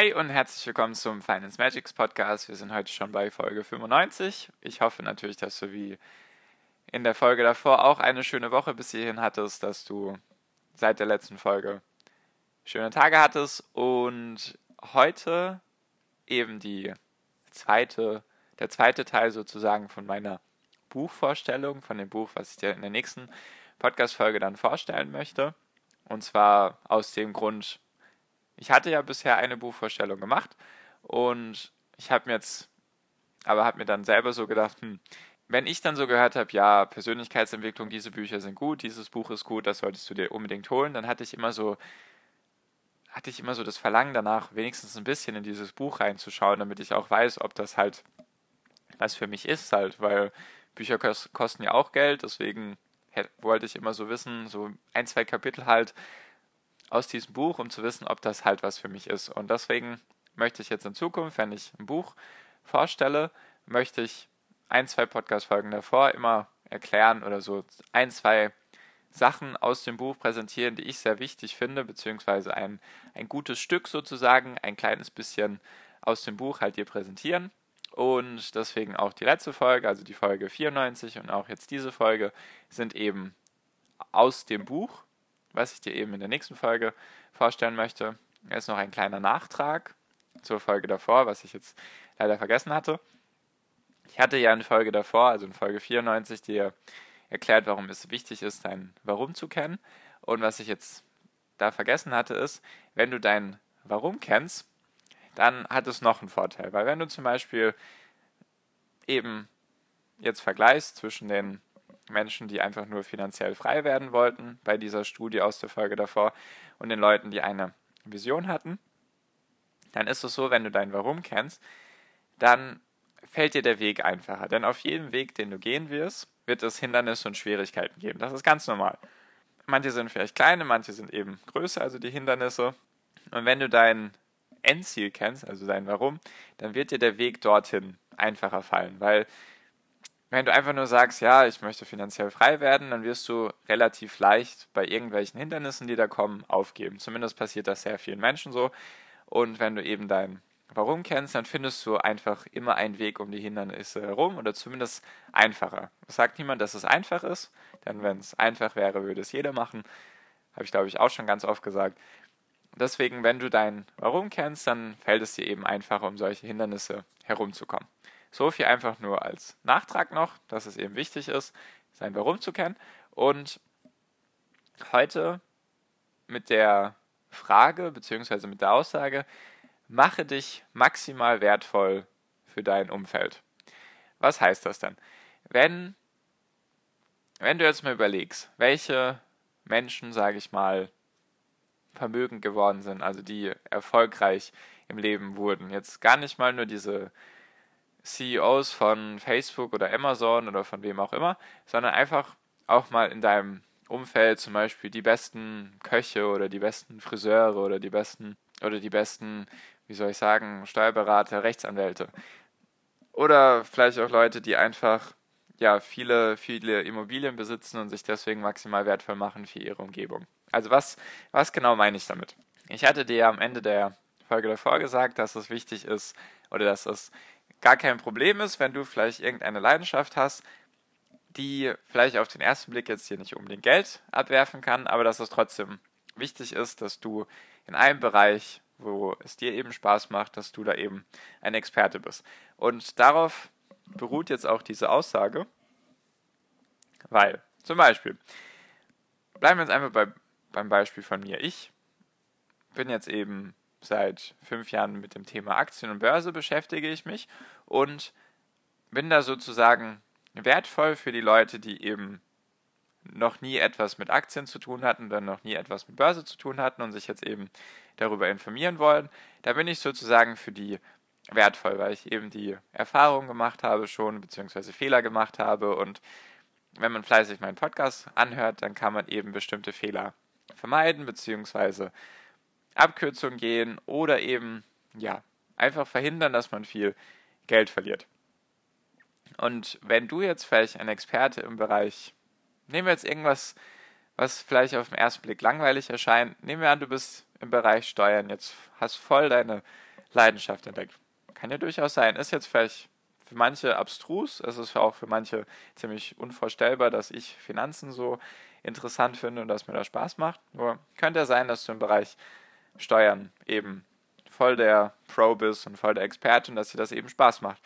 Hi und herzlich willkommen zum Finance Magics Podcast. Wir sind heute schon bei Folge 95. Ich hoffe natürlich, dass du wie in der Folge davor auch eine schöne Woche bis hierhin hattest, dass du seit der letzten Folge schöne Tage hattest und heute eben die zweite, der zweite Teil sozusagen von meiner Buchvorstellung, von dem Buch, was ich dir in der nächsten Podcast-Folge dann vorstellen möchte. Und zwar aus dem Grund, ich hatte ja bisher eine Buchvorstellung gemacht und ich habe mir jetzt, aber habe mir dann selber so gedacht, hm, wenn ich dann so gehört habe, ja, Persönlichkeitsentwicklung, diese Bücher sind gut, dieses Buch ist gut, das solltest du dir unbedingt holen, dann hatte ich immer so, hatte ich immer so das Verlangen danach, wenigstens ein bisschen in dieses Buch reinzuschauen, damit ich auch weiß, ob das halt was für mich ist halt, weil Bücher kosten ja auch Geld, deswegen wollte ich immer so wissen, so ein, zwei Kapitel halt, aus diesem Buch, um zu wissen, ob das halt was für mich ist. Und deswegen möchte ich jetzt in Zukunft, wenn ich ein Buch vorstelle, möchte ich ein, zwei Podcast-Folgen davor immer erklären oder so ein, zwei Sachen aus dem Buch präsentieren, die ich sehr wichtig finde, beziehungsweise ein, ein gutes Stück sozusagen, ein kleines bisschen aus dem Buch halt dir präsentieren. Und deswegen auch die letzte Folge, also die Folge 94 und auch jetzt diese Folge, sind eben aus dem Buch was ich dir eben in der nächsten Folge vorstellen möchte, ist noch ein kleiner Nachtrag zur Folge davor, was ich jetzt leider vergessen hatte. Ich hatte ja in Folge davor, also in Folge 94, dir erklärt, warum es wichtig ist, dein Warum zu kennen. Und was ich jetzt da vergessen hatte, ist, wenn du dein Warum kennst, dann hat es noch einen Vorteil. Weil wenn du zum Beispiel eben jetzt vergleichst zwischen den Menschen, die einfach nur finanziell frei werden wollten, bei dieser Studie aus der Folge davor, und den Leuten, die eine Vision hatten, dann ist es so, wenn du dein Warum kennst, dann fällt dir der Weg einfacher. Denn auf jedem Weg, den du gehen wirst, wird es Hindernisse und Schwierigkeiten geben. Das ist ganz normal. Manche sind vielleicht kleine, manche sind eben größer, also die Hindernisse. Und wenn du dein Endziel kennst, also dein Warum, dann wird dir der Weg dorthin einfacher fallen, weil wenn du einfach nur sagst, ja, ich möchte finanziell frei werden, dann wirst du relativ leicht bei irgendwelchen Hindernissen, die da kommen, aufgeben. Zumindest passiert das sehr vielen Menschen so. Und wenn du eben dein Warum kennst, dann findest du einfach immer einen Weg um die Hindernisse herum oder zumindest einfacher. Es sagt niemand, dass es einfach ist, denn wenn es einfach wäre, würde es jeder machen. Habe ich, glaube ich, auch schon ganz oft gesagt. Deswegen, wenn du dein Warum kennst, dann fällt es dir eben einfacher, um solche Hindernisse herumzukommen. So viel einfach nur als Nachtrag noch, dass es eben wichtig ist, sein Warum zu kennen. Und heute mit der Frage bzw. mit der Aussage, mache dich maximal wertvoll für dein Umfeld. Was heißt das denn? Wenn, wenn du jetzt mal überlegst, welche Menschen, sage ich mal, vermögend geworden sind, also die erfolgreich im Leben wurden, jetzt gar nicht mal nur diese CEOs von Facebook oder Amazon oder von wem auch immer, sondern einfach auch mal in deinem Umfeld zum Beispiel die besten Köche oder die besten Friseure oder die besten oder die besten, wie soll ich sagen, Steuerberater, Rechtsanwälte. Oder vielleicht auch Leute, die einfach ja viele, viele Immobilien besitzen und sich deswegen maximal wertvoll machen für ihre Umgebung. Also was, was genau meine ich damit? Ich hatte dir am Ende der Folge davor gesagt, dass es wichtig ist oder dass es gar kein Problem ist, wenn du vielleicht irgendeine Leidenschaft hast, die vielleicht auf den ersten Blick jetzt hier nicht unbedingt Geld abwerfen kann, aber dass es trotzdem wichtig ist, dass du in einem Bereich, wo es dir eben Spaß macht, dass du da eben ein Experte bist. Und darauf beruht jetzt auch diese Aussage, weil zum Beispiel, bleiben wir jetzt einfach bei, beim Beispiel von mir. Ich bin jetzt eben seit fünf Jahren mit dem Thema Aktien und Börse beschäftige ich mich und bin da sozusagen wertvoll für die Leute, die eben noch nie etwas mit Aktien zu tun hatten, dann noch nie etwas mit Börse zu tun hatten und sich jetzt eben darüber informieren wollen, da bin ich sozusagen für die wertvoll, weil ich eben die Erfahrung gemacht habe schon, beziehungsweise Fehler gemacht habe. Und wenn man fleißig meinen Podcast anhört, dann kann man eben bestimmte Fehler vermeiden, beziehungsweise Abkürzungen gehen oder eben, ja, einfach verhindern, dass man viel Geld verliert. Und wenn du jetzt vielleicht ein Experte im Bereich, nehmen wir jetzt irgendwas, was vielleicht auf den ersten Blick langweilig erscheint, nehmen wir an, du bist im Bereich Steuern, jetzt hast voll deine Leidenschaft entdeckt. Kann ja durchaus sein. Ist jetzt vielleicht für manche abstrus, es ist auch für manche ziemlich unvorstellbar, dass ich Finanzen so interessant finde und dass mir das Spaß macht. Nur könnte ja sein, dass du im Bereich Steuern eben voll der Pro bist und voll der Experte und dass dir das eben Spaß macht.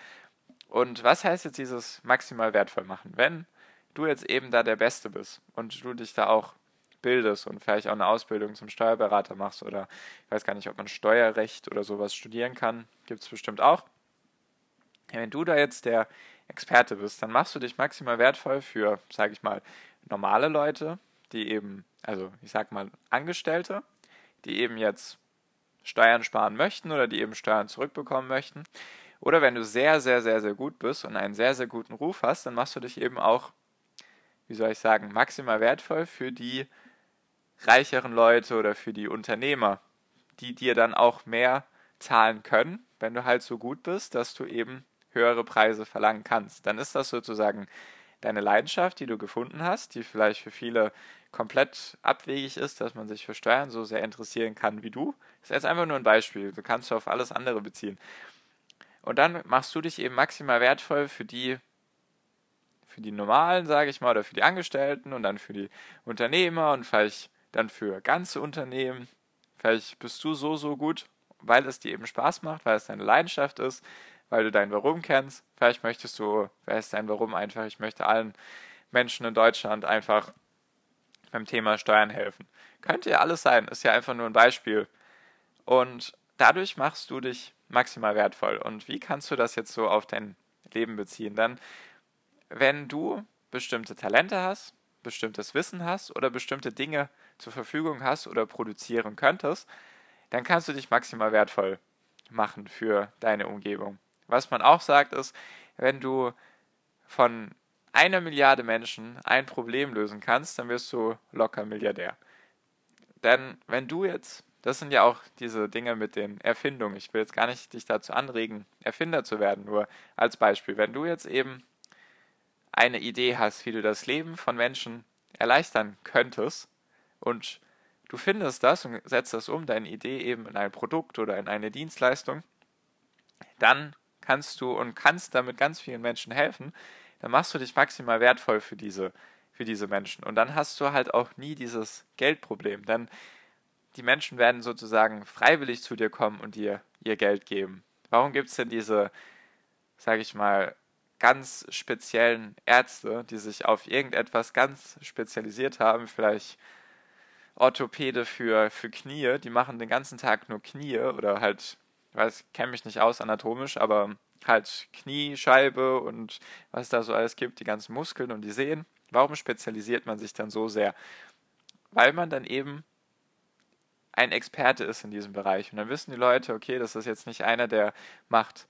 Und was heißt jetzt dieses maximal wertvoll machen? Wenn du jetzt eben da der Beste bist und du dich da auch bildest und vielleicht auch eine Ausbildung zum Steuerberater machst oder ich weiß gar nicht, ob man Steuerrecht oder sowas studieren kann, gibt es bestimmt auch. Wenn du da jetzt der Experte bist, dann machst du dich maximal wertvoll für, sage ich mal, normale Leute, die eben, also ich sag mal Angestellte, die eben jetzt Steuern sparen möchten oder die eben Steuern zurückbekommen möchten. Oder wenn du sehr, sehr, sehr, sehr gut bist und einen sehr, sehr guten Ruf hast, dann machst du dich eben auch, wie soll ich sagen, maximal wertvoll für die reicheren Leute oder für die Unternehmer, die dir dann auch mehr zahlen können, wenn du halt so gut bist, dass du eben höhere Preise verlangen kannst. Dann ist das sozusagen deine Leidenschaft, die du gefunden hast, die vielleicht für viele komplett abwegig ist, dass man sich für Steuern so sehr interessieren kann wie du. Das ist jetzt einfach nur ein Beispiel. Du kannst auf alles andere beziehen. Und dann machst du dich eben maximal wertvoll für die, für die Normalen, sage ich mal, oder für die Angestellten und dann für die Unternehmer und vielleicht dann für ganze Unternehmen. Vielleicht bist du so, so gut, weil es dir eben Spaß macht, weil es deine Leidenschaft ist, weil du dein Warum kennst. Vielleicht möchtest du, wer ist dein Warum einfach, ich möchte allen Menschen in Deutschland einfach beim Thema Steuern helfen. Könnte ja alles sein, ist ja einfach nur ein Beispiel. Und dadurch machst du dich maximal wertvoll. Und wie kannst du das jetzt so auf dein Leben beziehen? Dann, wenn du bestimmte Talente hast, bestimmtes Wissen hast oder bestimmte Dinge zur Verfügung hast oder produzieren könntest, dann kannst du dich maximal wertvoll machen für deine Umgebung. Was man auch sagt ist, wenn du von einer Milliarde Menschen ein Problem lösen kannst, dann wirst du locker Milliardär. Denn wenn du jetzt, das sind ja auch diese Dinge mit den Erfindungen, ich will jetzt gar nicht dich dazu anregen, Erfinder zu werden, nur als Beispiel, wenn du jetzt eben eine Idee hast, wie du das Leben von Menschen erleichtern könntest und du findest das und setzt das um, deine Idee eben in ein Produkt oder in eine Dienstleistung, dann kannst du und kannst damit ganz vielen Menschen helfen, dann machst du dich maximal wertvoll für diese, für diese Menschen. Und dann hast du halt auch nie dieses Geldproblem. Denn die Menschen werden sozusagen freiwillig zu dir kommen und dir ihr Geld geben. Warum gibt es denn diese, sage ich mal, ganz speziellen Ärzte, die sich auf irgendetwas ganz spezialisiert haben, vielleicht Orthopäde für, für Knie, die machen den ganzen Tag nur Knie oder halt ich weiß, kenne mich nicht aus anatomisch, aber halt Kniescheibe und was da so alles gibt, die ganzen Muskeln und die Sehnen. Warum spezialisiert man sich dann so sehr? Weil man dann eben ein Experte ist in diesem Bereich. Und dann wissen die Leute, okay, das ist jetzt nicht einer, der macht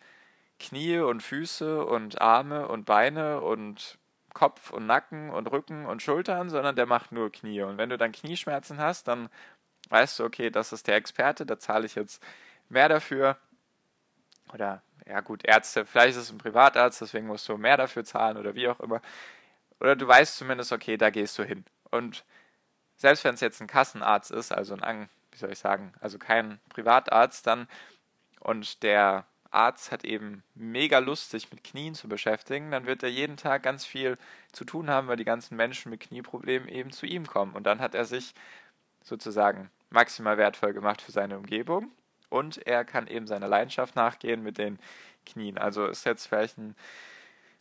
Knie und Füße und Arme und Beine und Kopf und Nacken und Rücken und Schultern, sondern der macht nur Knie. Und wenn du dann Knieschmerzen hast, dann weißt du, okay, das ist der Experte, da zahle ich jetzt mehr dafür. Oder, ja gut, Ärzte, vielleicht ist es ein Privatarzt, deswegen musst du mehr dafür zahlen oder wie auch immer. Oder du weißt zumindest, okay, da gehst du hin. Und selbst wenn es jetzt ein Kassenarzt ist, also ein, wie soll ich sagen, also kein Privatarzt, dann und der Arzt hat eben mega Lust, sich mit Knien zu beschäftigen, dann wird er jeden Tag ganz viel zu tun haben, weil die ganzen Menschen mit Knieproblemen eben zu ihm kommen. Und dann hat er sich sozusagen maximal wertvoll gemacht für seine Umgebung und er kann eben seiner Leidenschaft nachgehen mit den Knien. Also ist jetzt vielleicht ein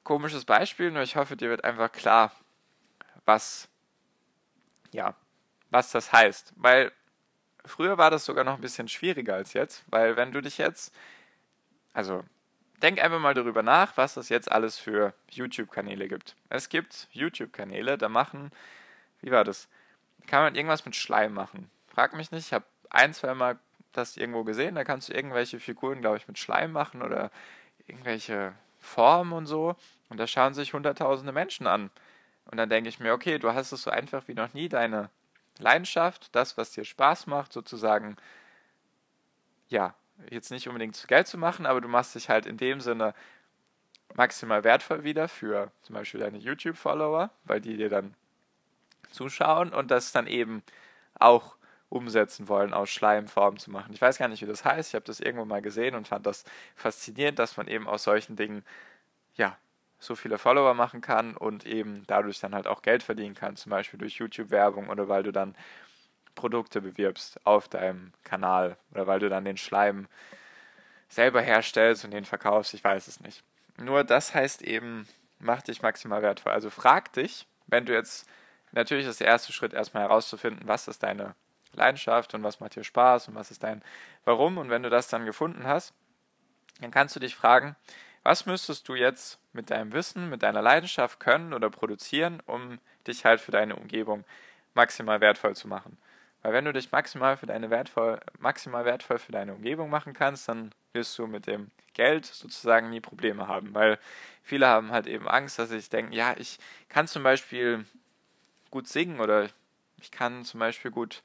komisches Beispiel, nur ich hoffe, dir wird einfach klar, was, ja, was das heißt. Weil früher war das sogar noch ein bisschen schwieriger als jetzt, weil wenn du dich jetzt, also denk einfach mal darüber nach, was es jetzt alles für YouTube-Kanäle gibt. Es gibt YouTube-Kanäle, da machen wie war das? Kann man irgendwas mit Schleim machen? Frag mich nicht, ich habe ein, zwei Mal das irgendwo gesehen, da kannst du irgendwelche Figuren, glaube ich, mit Schleim machen oder irgendwelche Formen und so. Und da schauen sich hunderttausende Menschen an. Und dann denke ich mir, okay, du hast es so einfach wie noch nie, deine Leidenschaft, das, was dir Spaß macht, sozusagen, ja, jetzt nicht unbedingt zu Geld zu machen, aber du machst dich halt in dem Sinne maximal wertvoll wieder für zum Beispiel deine YouTube-Follower, weil die dir dann zuschauen und das dann eben auch umsetzen wollen, aus Schleimformen zu machen. Ich weiß gar nicht, wie das heißt. Ich habe das irgendwo mal gesehen und fand das faszinierend, dass man eben aus solchen Dingen ja so viele Follower machen kann und eben dadurch dann halt auch Geld verdienen kann, zum Beispiel durch YouTube-Werbung oder weil du dann Produkte bewirbst auf deinem Kanal oder weil du dann den Schleim selber herstellst und den verkaufst, ich weiß es nicht. Nur das heißt eben, mach dich maximal wertvoll. Also frag dich, wenn du jetzt, natürlich ist der erste Schritt erstmal herauszufinden, was ist deine Leidenschaft und was macht dir Spaß und was ist dein Warum. Und wenn du das dann gefunden hast, dann kannst du dich fragen, was müsstest du jetzt mit deinem Wissen, mit deiner Leidenschaft können oder produzieren, um dich halt für deine Umgebung maximal wertvoll zu machen? Weil wenn du dich maximal für deine wertvoll, maximal wertvoll für deine Umgebung machen kannst, dann wirst du mit dem Geld sozusagen nie Probleme haben. Weil viele haben halt eben Angst, dass sie denken, ja, ich kann zum Beispiel gut singen oder ich kann zum Beispiel gut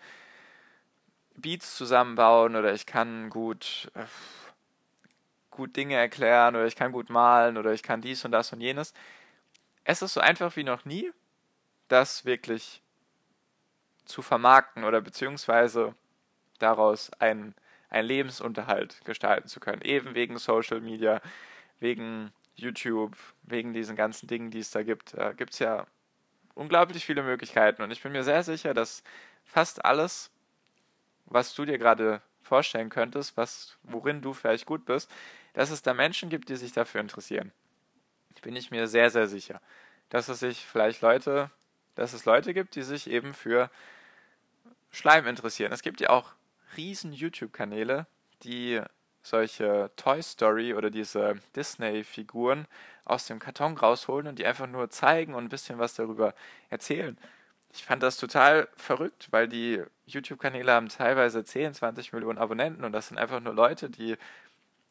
Beats zusammenbauen oder ich kann gut, äh, gut Dinge erklären oder ich kann gut malen oder ich kann dies und das und jenes. Es ist so einfach wie noch nie, das wirklich zu vermarkten oder beziehungsweise daraus einen, einen Lebensunterhalt gestalten zu können. Eben wegen Social Media, wegen YouTube, wegen diesen ganzen Dingen, die es da gibt. Da gibt es ja unglaublich viele Möglichkeiten und ich bin mir sehr sicher, dass fast alles, was du dir gerade vorstellen könntest, was, worin du vielleicht gut bist, dass es da Menschen gibt, die sich dafür interessieren. Bin ich mir sehr, sehr sicher. Dass es sich vielleicht Leute, dass es Leute gibt, die sich eben für Schleim interessieren. Es gibt ja auch riesen YouTube-Kanäle, die solche Toy Story oder diese Disney-Figuren aus dem Karton rausholen und die einfach nur zeigen und ein bisschen was darüber erzählen. Ich fand das total verrückt, weil die YouTube-Kanäle haben teilweise 10, 20 Millionen Abonnenten und das sind einfach nur Leute, die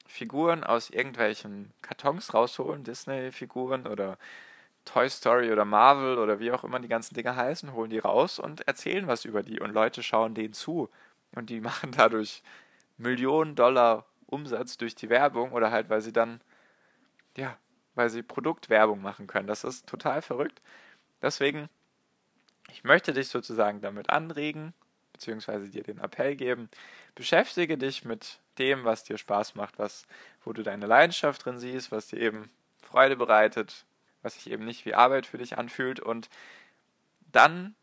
Figuren aus irgendwelchen Kartons rausholen, Disney-Figuren oder Toy Story oder Marvel oder wie auch immer die ganzen Dinge heißen, holen die raus und erzählen was über die und Leute schauen denen zu und die machen dadurch Millionen Dollar Umsatz durch die Werbung oder halt, weil sie dann, ja, weil sie Produktwerbung machen können. Das ist total verrückt. Deswegen, ich möchte dich sozusagen damit anregen, beziehungsweise dir den Appell geben, beschäftige dich mit dem, was dir Spaß macht, was, wo du deine Leidenschaft drin siehst, was dir eben Freude bereitet, was sich eben nicht wie Arbeit für dich anfühlt und dann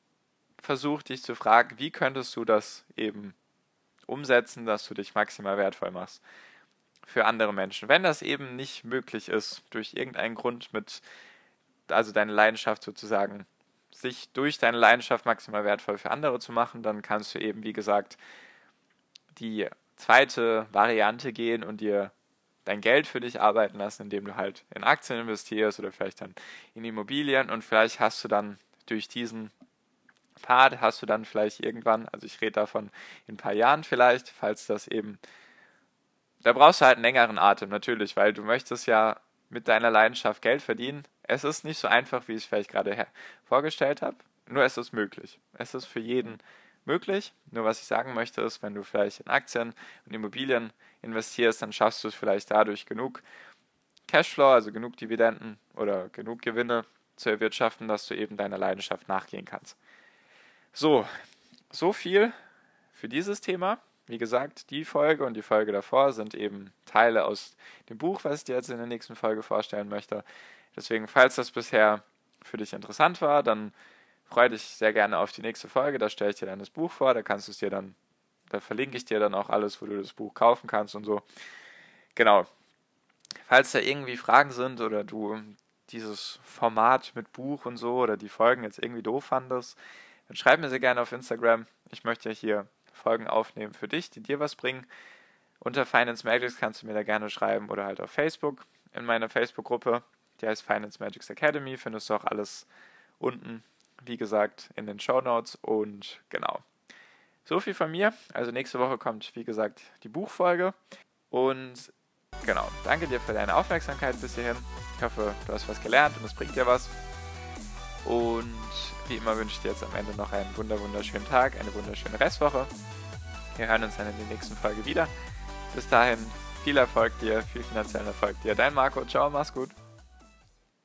versuch dich zu fragen, wie könntest du das eben umsetzen, dass du dich maximal wertvoll machst für andere Menschen. Wenn das eben nicht möglich ist, durch irgendeinen Grund mit, also deine Leidenschaft sozusagen, sich durch deine Leidenschaft maximal wertvoll für andere zu machen, dann kannst du eben, wie gesagt, die zweite Variante gehen und dir dein Geld für dich arbeiten lassen, indem du halt in Aktien investierst oder vielleicht dann in Immobilien und vielleicht hast du dann durch diesen Part hast du dann vielleicht irgendwann, also ich rede davon in ein paar Jahren vielleicht, falls das eben, da brauchst du halt einen längeren Atem natürlich, weil du möchtest ja mit deiner Leidenschaft Geld verdienen. Es ist nicht so einfach, wie ich es vielleicht gerade vorgestellt habe, nur es ist möglich. Es ist für jeden möglich. Nur was ich sagen möchte ist, wenn du vielleicht in Aktien und Immobilien investierst, dann schaffst du es vielleicht dadurch genug Cashflow, also genug Dividenden oder genug Gewinne zu erwirtschaften, dass du eben deiner Leidenschaft nachgehen kannst. So, so viel für dieses Thema. Wie gesagt, die Folge und die Folge davor sind eben Teile aus dem Buch, was ich dir jetzt in der nächsten Folge vorstellen möchte. Deswegen, falls das bisher für dich interessant war, dann freue dich sehr gerne auf die nächste Folge. Da stelle ich dir dann das Buch vor, da kannst du es dir dann, da verlinke ich dir dann auch alles, wo du das Buch kaufen kannst und so. Genau. Falls da irgendwie Fragen sind oder du dieses Format mit Buch und so oder die Folgen jetzt irgendwie doof fandest, dann schreib mir sehr gerne auf Instagram. Ich möchte hier Folgen aufnehmen für dich, die dir was bringen. Unter Finance Magics kannst du mir da gerne schreiben oder halt auf Facebook in meiner Facebook-Gruppe. Die heißt Finance Magics Academy. Findest du auch alles unten wie gesagt, in den Show Notes. Und genau. So viel von mir. Also nächste Woche kommt, wie gesagt, die Buchfolge. Und genau, danke dir für deine Aufmerksamkeit bis hierhin. Ich hoffe, du hast was gelernt und es bringt dir was. Und wie immer wünsche ich dir jetzt am Ende noch einen wunderschönen Tag, eine wunderschöne Restwoche. Wir hören uns dann in der nächsten Folge wieder. Bis dahin, viel Erfolg dir, viel finanziellen Erfolg dir. Dein Marco, ciao, mach's gut.